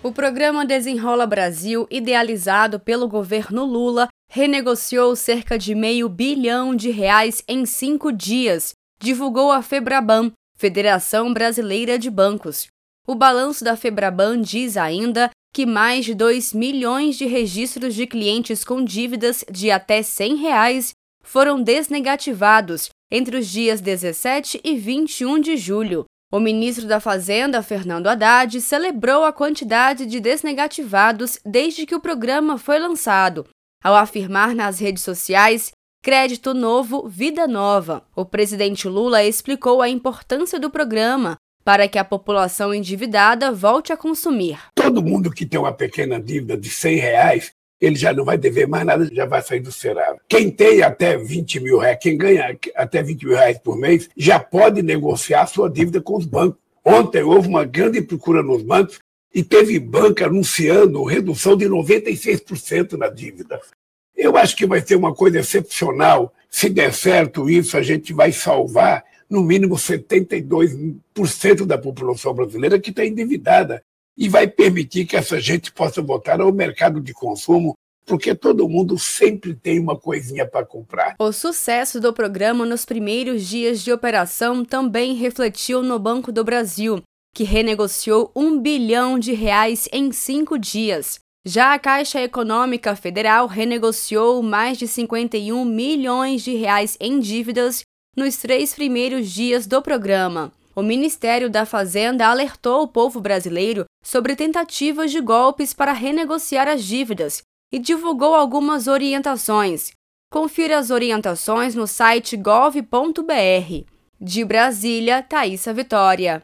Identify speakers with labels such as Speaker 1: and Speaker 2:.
Speaker 1: O programa Desenrola Brasil, idealizado pelo governo Lula, renegociou cerca de meio bilhão de reais em cinco dias, divulgou a Febraban, Federação Brasileira de Bancos. O balanço da Febraban diz ainda que mais de 2 milhões de registros de clientes com dívidas de até 100 reais foram desnegativados entre os dias 17 e 21 de julho, o ministro da Fazenda, Fernando Haddad, celebrou a quantidade de desnegativados desde que o programa foi lançado, ao afirmar nas redes sociais Crédito Novo, Vida Nova. O presidente Lula explicou a importância do programa para que a população endividada volte a consumir.
Speaker 2: Todo mundo que tem uma pequena dívida de 100 reais ele já não vai dever mais nada, já vai sair do Serasa. Quem tem até 20 mil reais, quem ganha até 20 mil reais por mês, já pode negociar sua dívida com os bancos. Ontem houve uma grande procura nos bancos e teve banco anunciando redução de 96% na dívida. Eu acho que vai ser uma coisa excepcional. Se der certo isso, a gente vai salvar no mínimo 72% da população brasileira que está endividada e vai permitir que essa gente possa voltar ao mercado de consumo porque todo mundo sempre tem uma coisinha para comprar.
Speaker 1: O sucesso do programa nos primeiros dias de operação também refletiu no Banco do Brasil, que renegociou um bilhão de reais em cinco dias. Já a Caixa Econômica Federal renegociou mais de 51 milhões de reais em dívidas nos três primeiros dias do programa o Ministério da Fazenda alertou o povo brasileiro sobre tentativas de golpes para renegociar as dívidas e divulgou algumas orientações. Confira as orientações no site gov.br. De Brasília, Thaisa Vitória.